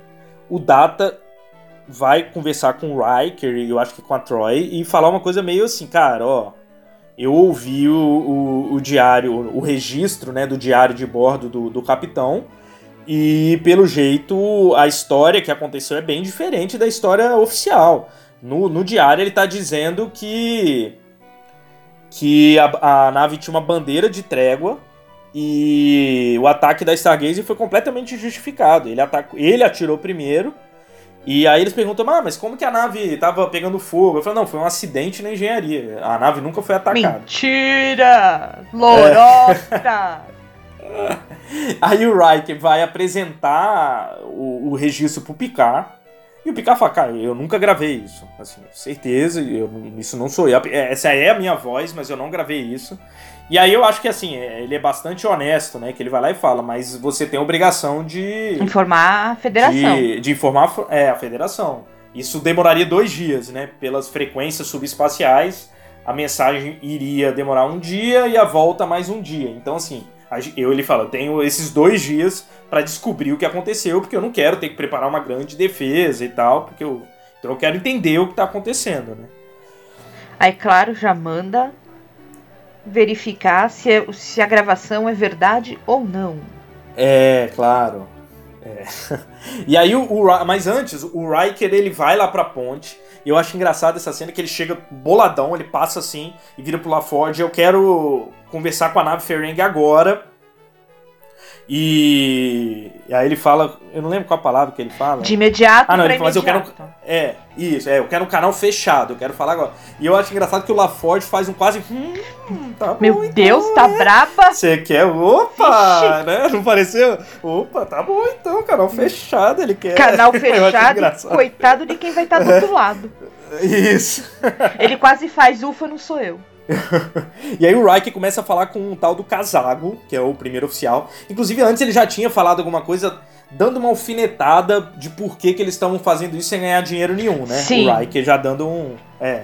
o Data vai conversar com o Riker e eu acho que com a Troy e falar uma coisa meio assim, cara, ó. Eu ouvi o, o, o diário, o registro né, do diário de bordo do, do capitão. E pelo jeito, a história que aconteceu é bem diferente da história oficial. No, no diário ele tá dizendo que. que a, a nave tinha uma bandeira de trégua e o ataque da Stargazer foi completamente justificado. Ele, atacou, ele atirou primeiro. E aí eles perguntam, ah, mas como que a nave tava pegando fogo? Eu falei, não, foi um acidente na engenharia. A nave nunca foi atacada. Mentira! Loroca! Aí o Riker vai apresentar o, o registro pro Picard. E o Picard fala, cara, eu nunca gravei isso. Assim, certeza, eu, isso não sou eu. Essa é a minha voz, mas eu não gravei isso. E aí eu acho que assim, é- ele é bastante honesto, né? Que ele vai lá e fala, mas você tem a obrigação de. Informar a federação. De, de informar é, a federação. Isso demoraria dois dias, né? Pelas frequências subespaciais, a mensagem iria demorar um dia e a volta mais um dia. Então, assim, eu ele fala, eu tenho esses dois dias para descobrir o que aconteceu, porque eu não quero ter que preparar uma grande defesa e tal, porque eu, então eu quero entender o que tá acontecendo, né? Aí, claro, já manda verificar se, é- se a gravação é verdade ou não. É, claro. É. E aí o, o mas antes o Riker ele vai lá pra ponte. E eu acho engraçado essa cena que ele chega boladão, ele passa assim e vira pro LaForge, eu quero conversar com a nave Ferengi agora. E, e aí ele fala, eu não lembro qual a palavra que ele fala. De imediato Ah, não, ele fala, mas eu quero imediato. é, isso, é, eu quero um canal fechado, eu quero falar agora. E eu acho engraçado que o LaForge faz um quase hum, tá bom, Meu Deus, tá braba? você quer? Opa! Né? Não pareceu? Opa, tá bom então, canal fechado, ele quer. Canal fechado, coitado de quem vai estar do outro lado. Isso. Ele quase faz ufa, não sou eu. E aí o Riker começa a falar com um tal do Casago, que é o primeiro oficial. Inclusive, antes ele já tinha falado alguma coisa dando uma alfinetada de por que, que eles estavam fazendo isso sem ganhar dinheiro nenhum, né? Sim. O Riker já dando um. É.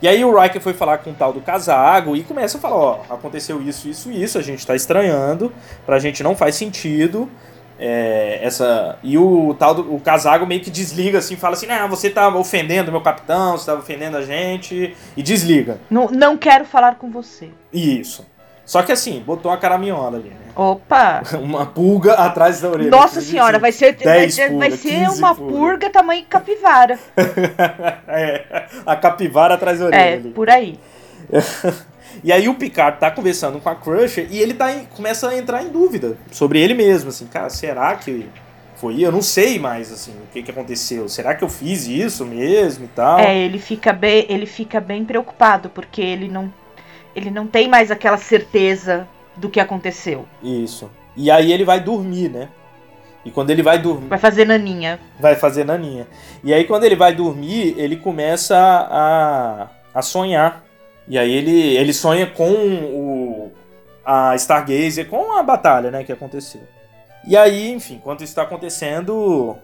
E aí o Riker foi falar com o tal do Casago e começa a falar, ó, aconteceu isso, isso, isso, a gente tá estranhando, pra gente não faz sentido. É, essa E o tal do o Casago meio que desliga assim, fala assim, ah, você tá ofendendo meu capitão, você tá ofendendo a gente, e desliga. Não, não quero falar com você. Isso. Só que assim, botou uma caraminhola ali, né? Opa! Uma pulga atrás da orelha. Nossa Assim, senhora, vai ser, vai 10 ser, vai ser 15 uma pulgas. purga tamanho capivara. é, a capivara atrás da orelha. É, ali. por aí. E aí o Picard tá conversando com a Crusher e ele tá em- começa a entrar em dúvida sobre ele mesmo, assim, cara, será que foi? Eu não sei mais, assim, o que que aconteceu. Será que eu fiz isso mesmo e tal? É, ele fica bem, ele fica bem preocupado porque ele não, ele não tem mais aquela certeza do que aconteceu. Isso. E aí ele vai dormir, né? E quando ele vai dormir, Vai fazer naninha. vai fazer naninha. E aí quando ele vai dormir, ele começa a, a sonhar. E aí ele, ele sonha com o a Stargazer, com a batalha, né, que aconteceu. E aí, enfim, enquanto isso está acontecendo,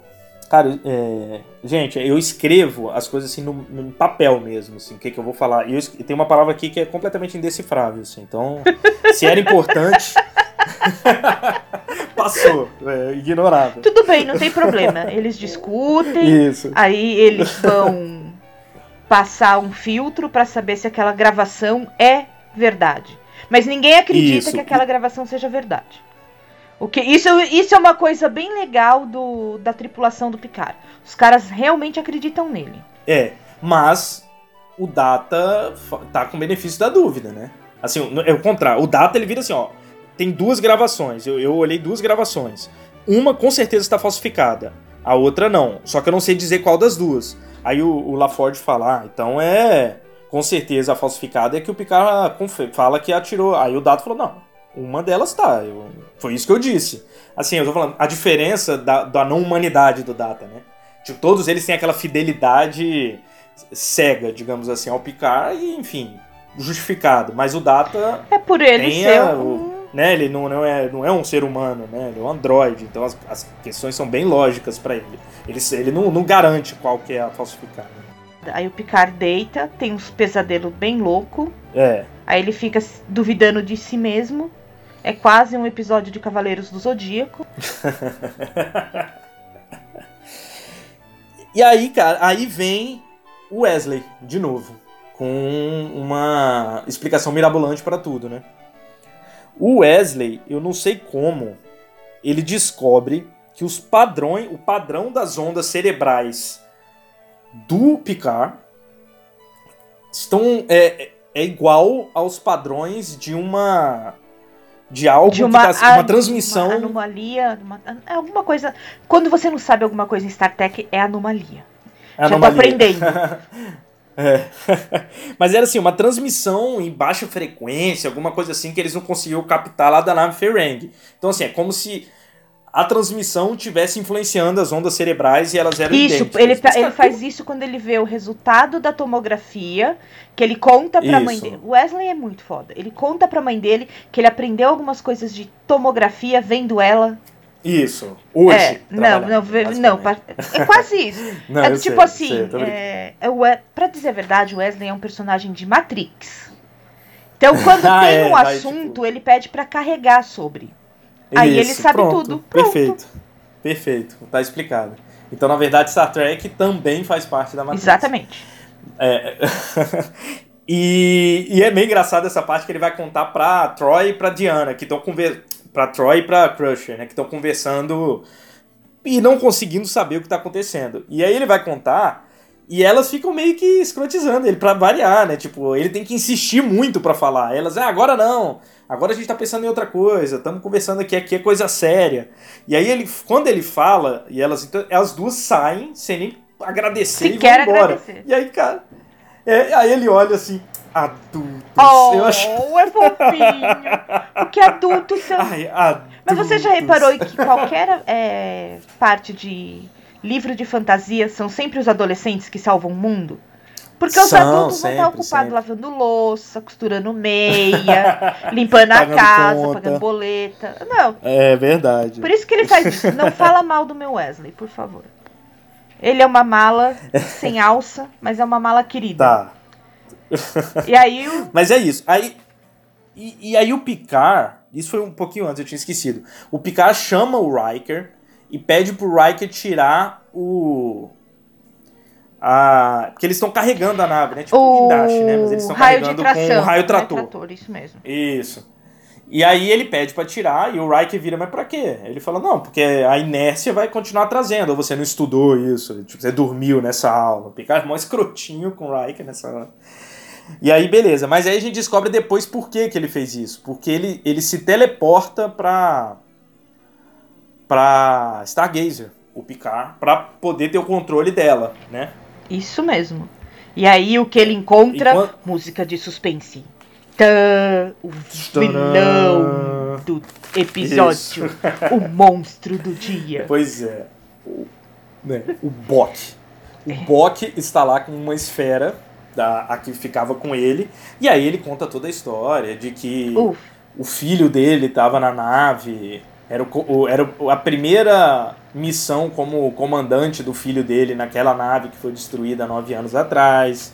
cara, é, gente, eu escrevo as coisas assim no, no papel mesmo, assim, o que que eu vou falar. E eu, tem uma palavra aqui que é completamente indecifrável, assim. Então, se era importante, passou, é, ignorável. Tudo bem, não tem problema. Eles discutem, Isso. aí eles vão passar um filtro pra saber se aquela gravação é verdade. Mas ninguém acredita Isso. que aquela gravação seja verdade. O que, isso, isso é uma coisa bem legal do, da tripulação do Picard. Os caras realmente acreditam nele. É, mas o Data tá com benefício da dúvida, né? Assim, é o contrário. O Data ele vira assim, ó. Tem duas gravações. Eu, eu olhei duas gravações. Uma com certeza está falsificada. A outra não. Só que eu não sei dizer qual das duas. Aí o, o LaForge fala, ah, então é. Com certeza falsificada é que o Picard fala que atirou. Aí o Data falou, não. Uma delas tá. Eu- foi isso que eu disse. Assim, eu tô falando, a diferença da, da não humanidade do Data, né? Tipo, todos eles têm aquela fidelidade cega, digamos assim, ao Picard e, enfim, justificado. Mas o Data É por ele ser a- um- né, ele não, não, é, não é um ser humano, né? Ele é um androide. Então as, as questões são bem lógicas pra ele. Ele, ele não, não garante qual que é a falsificada. Aí o Picard deita, tem uns pesadelos bem louco. É. Aí ele fica duvidando de si mesmo. É quase um episódio de Cavaleiros do Zodíaco. E aí, cara, aí vem o Wesley, de novo, com uma explicação mirabolante pra tudo, né? O Wesley, eu não sei como, ele descobre que os padrões, o padrão das ondas cerebrais do Picard estão é, é igual aos padrões de uma de algo de uma, que tá, uma a- transmissão uma anomalia. uma- é alguma coisa. Quando você não sabe alguma coisa em Star Trek, é anomalia. Já tô aprendendo. É. Mas era assim, uma transmissão em baixa frequência, alguma coisa assim que eles não conseguiam captar lá da nave Ferengi. Então assim, é como se a transmissão tivesse influenciando as ondas cerebrais e elas eram Isso, idênticas. ele, Mas, ele cara, faz isso quando ele vê o resultado da tomografia, que ele conta pra mãe Isso. dele. O Wesley é muito foda. Ele conta pra mãe dele que ele aprendeu algumas coisas de tomografia vendo ela. Isso, hoje. é, não, não, não, é quase isso. Não, é eu do tipo sei, assim, sei, é, é pra dizer a verdade, o Wesley é um personagem de Matrix. Então, quando Ah, tem é, um vai, assunto, ele pede pra carregar sobre. Aí ele sabe pronto, tudo. Pronto. Perfeito. Perfeito, tá explicado. Então, na verdade, Star Trek também faz parte da Matrix. Exatamente. É. e, e é meio engraçado essa parte que ele vai contar pra Troy e pra Diana, que estão conversando. Pra Troy e pra Crusher, né? Que estão conversando e não conseguindo saber o que tá acontecendo. E aí ele vai contar e elas ficam meio que escrotizando ele pra variar, né? Tipo, ele tem que insistir muito pra falar. Elas, ah, agora não. Agora a gente tá pensando em outra coisa. Estamos conversando aqui, aqui é coisa séria. E aí ele, quando ele fala, e elas, então, as duas saem sem nem agradecer Sequer e vão embora. agradecer. E aí, cara, é, aí ele olha assim, adultos. Oh, eu acho. é fofinho. Porque adultos são. Ai, adultos. Mas você já reparou que qualquer é, parte de livro de fantasia são sempre os adolescentes que salvam o mundo? Porque os São, adultos vão estar sempre, ocupados sempre. lavando louça, costurando meia, limpando a casa, conta. pagando boleta. Não, É verdade. por isso que ele faz isso. Não fala mal do meu Wesley, por favor. Ele é uma mala sem alça, mas é uma mala querida. Tá. E aí o. Mas é isso. Aí, e, e aí o Picard, isso foi um pouquinho antes, eu tinha esquecido. O Picard chama o Riker e pede pro Riker tirar o. A, porque eles estão carregando a nave, né? Tipo O guindaste, né? Mas eles estão raio de carregando tração. com o raio trator. isso mesmo. Isso. E aí ele pede pra tirar e o Riker vira, mas pra quê? Ele fala, não, porque a inércia vai continuar trazendo, ou você não estudou isso, tipo, você dormiu nessa aula. O Picard é mó escrotinho com o Riker nessa hora. E aí, beleza. Mas aí a gente descobre depois por que, que ele fez isso. Porque ele, ele se teleporta pra. pra Stargazer, o Picard, pra poder ter o controle dela, né? Isso mesmo. E aí o que ele encontra? E quan- Música de suspense. Tã, o vilão do episódio. O monstro do dia. Pois é. O, né, o Bok. O Bok está lá com uma esfera da, a que ficava com ele. E aí ele conta toda a história de que Uf. o filho dele estava na nave. Era, o, era a primeira missão como comandante do filho dele naquela nave que foi destruída nove anos atrás.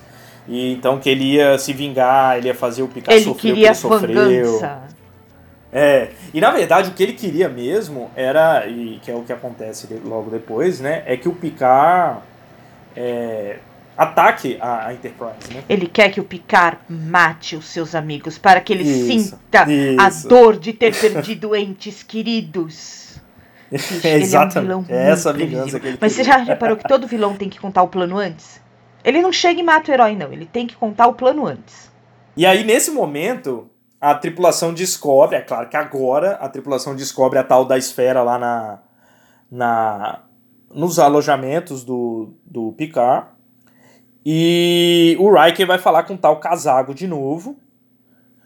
E então que ele ia se vingar, ele ia fazer o Picard Ele sofrer o que ele sofreu. vingança. É, e na verdade o que ele queria mesmo era, e que é o que acontece logo depois, né? É que o Picard é, ataque a, a Enterprise, né? Ele quer que o Picard mate os seus amigos para que ele Isso, sinta a isso. dor de ter perdido entes queridos. É, exatamente. é um vilão É essa a vingança previsível. que ele Mas você queria. já reparou que todo vilão tem que contar o plano antes? Ele não chega e mata o herói, não. Ele tem que contar o plano antes. E aí, nesse momento, a tripulação descobre, é claro que agora a tripulação descobre a tal da esfera lá na, na nos alojamentos do, do Picard. E o Riker vai falar com o tal Casago de novo.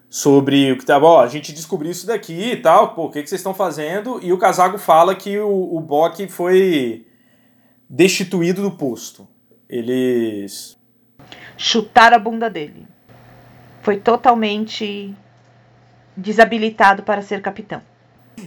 Sobre o que tava, ó, a gente descobriu isso daqui e tal, pô, o que, que vocês estão fazendo? E o Casago fala que o, o Bock foi destituído do posto. Eles Chutar a bunda dele. Foi totalmente desabilitado para ser capitão.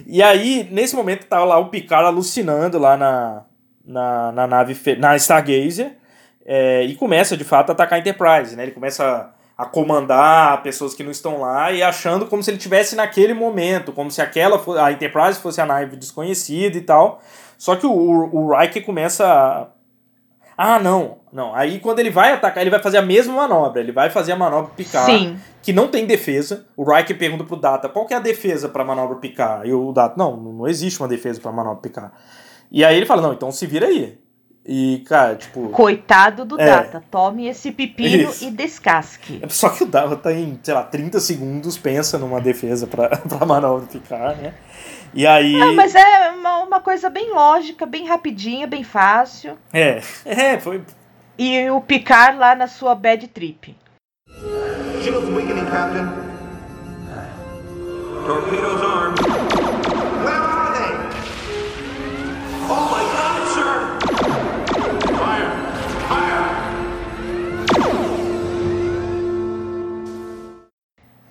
E aí, nesse momento, tá lá o Picard alucinando lá na, na, na nave, na Stargazer, é, e começa, de fato, a atacar a Enterprise, né? Ele começa a comandar pessoas que não estão lá e achando como se ele tivesse naquele momento, como se aquela a Enterprise fosse a nave desconhecida e tal. Só que o, o, o Riker começa a... Ah, não, não. Aí quando ele vai atacar, ele vai fazer a mesma manobra. Ele vai fazer a manobra Picard, Sim. que não tem defesa. O Riker pergunta pro Data, qual que é a defesa pra manobra Picard? E o Data, não, não existe uma defesa pra manobra Picard. E aí ele fala, não, então se vira aí. E, cara, tipo... Coitado do É. Data. Tome esse pepino Isso. e descasque. Só que o Data em, sei lá, 30 segundos pensa numa defesa pra, pra manobra Picard, né? E aí... Não, mas é uma, uma coisa bem lógica, bem rapidinha, bem fácil. É, é, foi... E o Picard lá na sua bad trip. Shields weakening, Captain. Torpedoes armed. Where are they? Oh my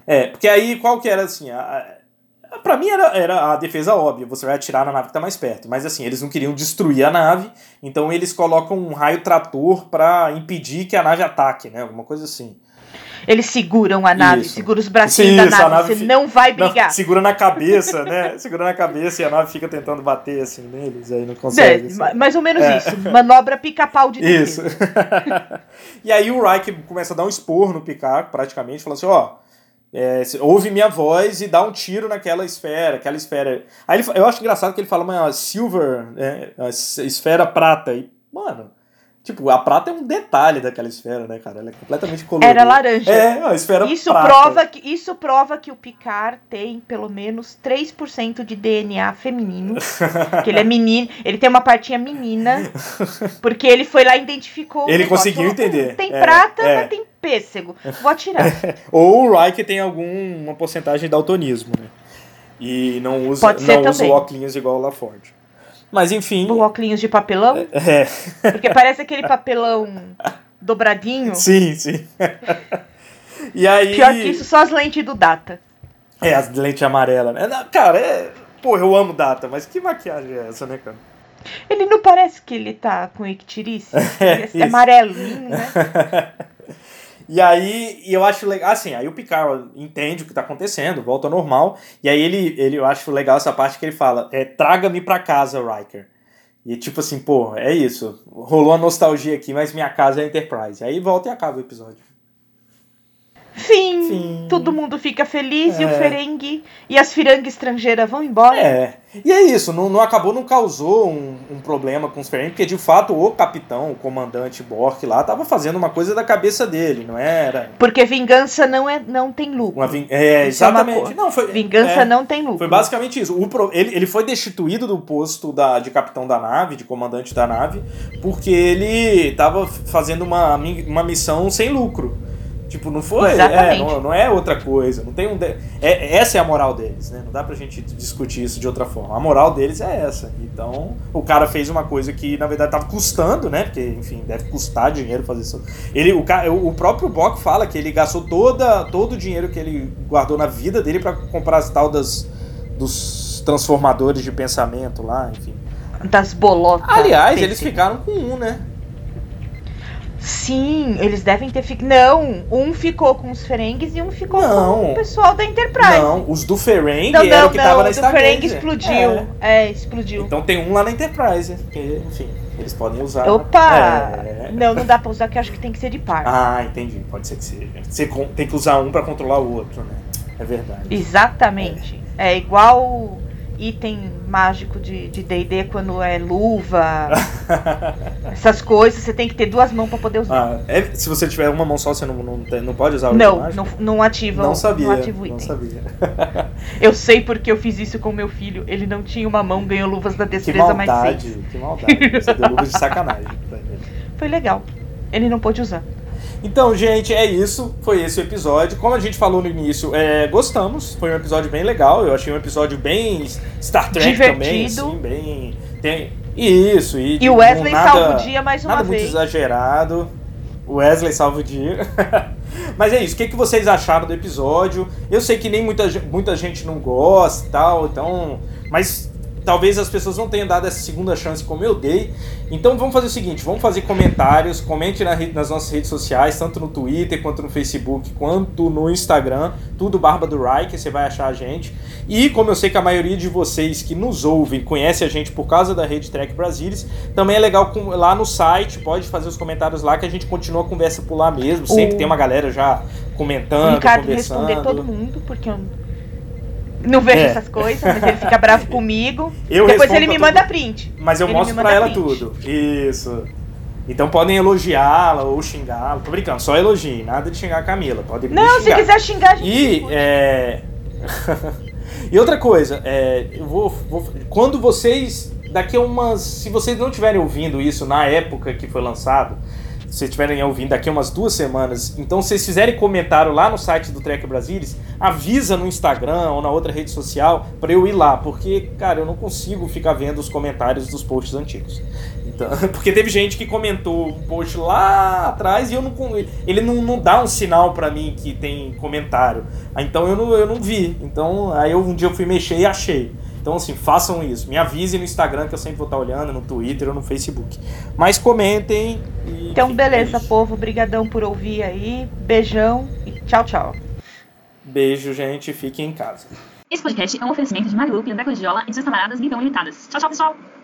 É, porque aí qual que era assim, a, a, pra mim era, era a defesa óbvia, você vai atirar na nave que tá mais perto, mas assim, eles não queriam destruir a nave, então eles colocam um raio trator pra impedir que a nave ataque, né, alguma coisa assim. Eles seguram a nave, Isso. seguram os bracinhos da a nave. Você fi- não vai brigar. Segura na cabeça, né, segura na cabeça e a nave fica tentando bater assim neles, aí não consegue. É, assim. ma- mais ou menos É. isso. Manobra pica-pau de Isso. e aí o Riker começa a dar um esporro no Picard, praticamente, falando assim, ó, é, ouve minha voz e dá um tiro naquela esfera, aquela esfera. Aí ele, eu acho engraçado que ele fala uma silver, né, a es- esfera prata. E, mano, tipo, a prata é um detalhe daquela esfera, né, cara? Ela é completamente colorida. Era laranja. É, a esfera Isso prata. prova, que, isso prova que o Picard tem pelo menos 3% de DNA feminino. que ele é menino. Ele tem uma partinha menina. Porque ele foi lá e identificou. Ele conseguiu Falou, entender. "Hum, Tem É, prata, é. mas tem pêssego. Vou atirar. Ou o Riker tem alguma porcentagem de daltonismo, né? E não usa, Pode não usa o óculos igual o LaForge. Mas enfim. O óculos de papelão? É. Porque parece aquele papelão dobradinho. Sim, sim. e aí. Pior que isso, só as lentes do Data. É, as lentes amarelas, né? Cara, é. Porra, eu amo Data, mas que maquiagem é essa, né, cara? Ele não parece que ele tá com ictirice? É, Esse isso. amarelinho, né? E aí, eu acho legal, assim, aí o Picard entende o que tá acontecendo, volta ao normal, e aí ele, ele eu acho legal essa parte que ele fala, é, traga-me pra casa, Riker. E tipo assim, pô, é isso, rolou a nostalgia aqui, mas minha casa é a Enterprise. Aí volta e acaba o episódio. Fim. Todo mundo fica feliz e o É. Ferengue e as firangues estrangeiras vão embora. É, e é isso, não, não acabou, não causou um, um problema com os Ferengi, porque de fato o capitão, o comandante Bork lá, tava fazendo uma coisa da cabeça dele, não era... Porque vingança não, é, não tem lucro. Uma vin- É, é exatamente. não, foi, Vingança é, não tem lucro. Foi basicamente isso. O ele, ele foi destituído do posto da, de capitão da nave, de comandante da nave, porque ele tava fazendo uma, uma missão sem lucro. Tipo, não foi. É, não, não é outra coisa. Não tem um. de- é, essa é a moral deles, né? Não dá pra gente discutir isso de outra forma. A moral deles é essa. Então, o cara fez uma coisa que, na verdade, tava custando, né? Porque, enfim, deve custar dinheiro fazer isso. Ele, o, ca- o próprio Bock fala que ele gastou toda, todo o dinheiro que ele guardou na vida dele pra comprar as tal das, dos transformadores de pensamento lá, enfim. Das bolotas. Aliás, eles ficaram com um, né? Sim, eles devem ter ficado. Não, um ficou com os Ferengues e um ficou Não. com o pessoal da Enterprise. Não, os do Ferengi não, era não, o que não, tava o na do Ferengue Stargazer. explodiu. É. É. explodiu. Então tem um lá na Enterprise, que, enfim. Eles podem usar. Opa! É. Não, não dá pra usar, que acho que tem que ser de par. Ah, entendi. Pode ser que seja. Você tem que usar um pra controlar o outro, né? É verdade. Exatamente. É, igual item mágico de D&D quando é luva, essas coisas, você tem que ter duas mãos pra poder usar. Ah, é- se você tiver uma mão só, você não, não, não pode usar o não, item não, mágico? não ativa Não sabia. não ativa o não sabia. Eu sei porque eu fiz isso com meu filho. Ele não tinha uma mão, ganhou luvas da Que destreza mais maldade, seis. que maldade. Você deu luva de sacanagem. Foi legal. Ele não pôde usar. Então, gente, é isso. Foi esse o episódio. Como a gente falou no início, é, gostamos. Foi um episódio bem legal. Eu achei um episódio bem Star Trek também, Divertido. assim, bem. Tem... Isso, e, E o Wesley nada, salva o dia mais uma nada muito vez. exagerado. O Wesley salva o dia. Mas é isso, o que, que vocês acharam do episódio? Eu sei que nem muita, muita gente não gosta e tal, então. Mas talvez as pessoas não tenham dado essa segunda chance como eu dei. Então vamos fazer o seguinte: vamos fazer comentários, comente na nas nossas redes sociais, tanto no Twitter, quanto no Facebook, quanto no Instagram, tudo Barba do Rai, que você vai achar a gente. E como eu sei que a maioria de vocês que nos ouvem conhece a gente por causa da Rede Trek Brasilis, também é legal com- lá no site, pode fazer os comentários lá que a gente continua a conversa por lá mesmo. Sempre O- tem uma galera já comentando, Ricardo conversando. responder todo mundo, porque eu não vejo É. essas coisas, mas ele fica bravo comigo. Eu Depois ele me manda print. Mas eu Ele mostro pra ela print. tudo. Isso. Então podem elogiá-la ou xingá-la. Tô brincando, só elogiem, nada de xingar a Camila. Podem me Não, se quiser xingar, a gente E, é... e outra coisa, é, eu vou, vou- quando vocês, daqui a umas, se vocês não estiverem ouvindo isso na época que foi lançado, vocês estiverem ouvindo daqui a umas duas semanas, então se vocês fizerem comentário lá no site do Trek Brasilis, avisa no Instagram ou na outra rede social pra eu ir lá, porque, cara, eu não consigo ficar vendo os comentários dos posts antigos. Então, porque teve gente que comentou um post lá atrás e eu não ele não, não dá um sinal pra mim que tem comentário. Ah, Então eu não, eu não vi. Então aí eu, um dia eu fui mexer e achei. Então assim, façam isso. Me avisem no Instagram que eu sempre vou estar olhando, no Twitter ou no Facebook. Mas comentem e Então, beleza, povo. Brigadão por ouvir aí. Beijão e tchau, tchau. beijo, gente. Fiquem em casa. Esse podcast é um oferecimento de Marilu, Pia Diola e de suas camaradas Então Limitadas. Tchau, tchau, pessoal!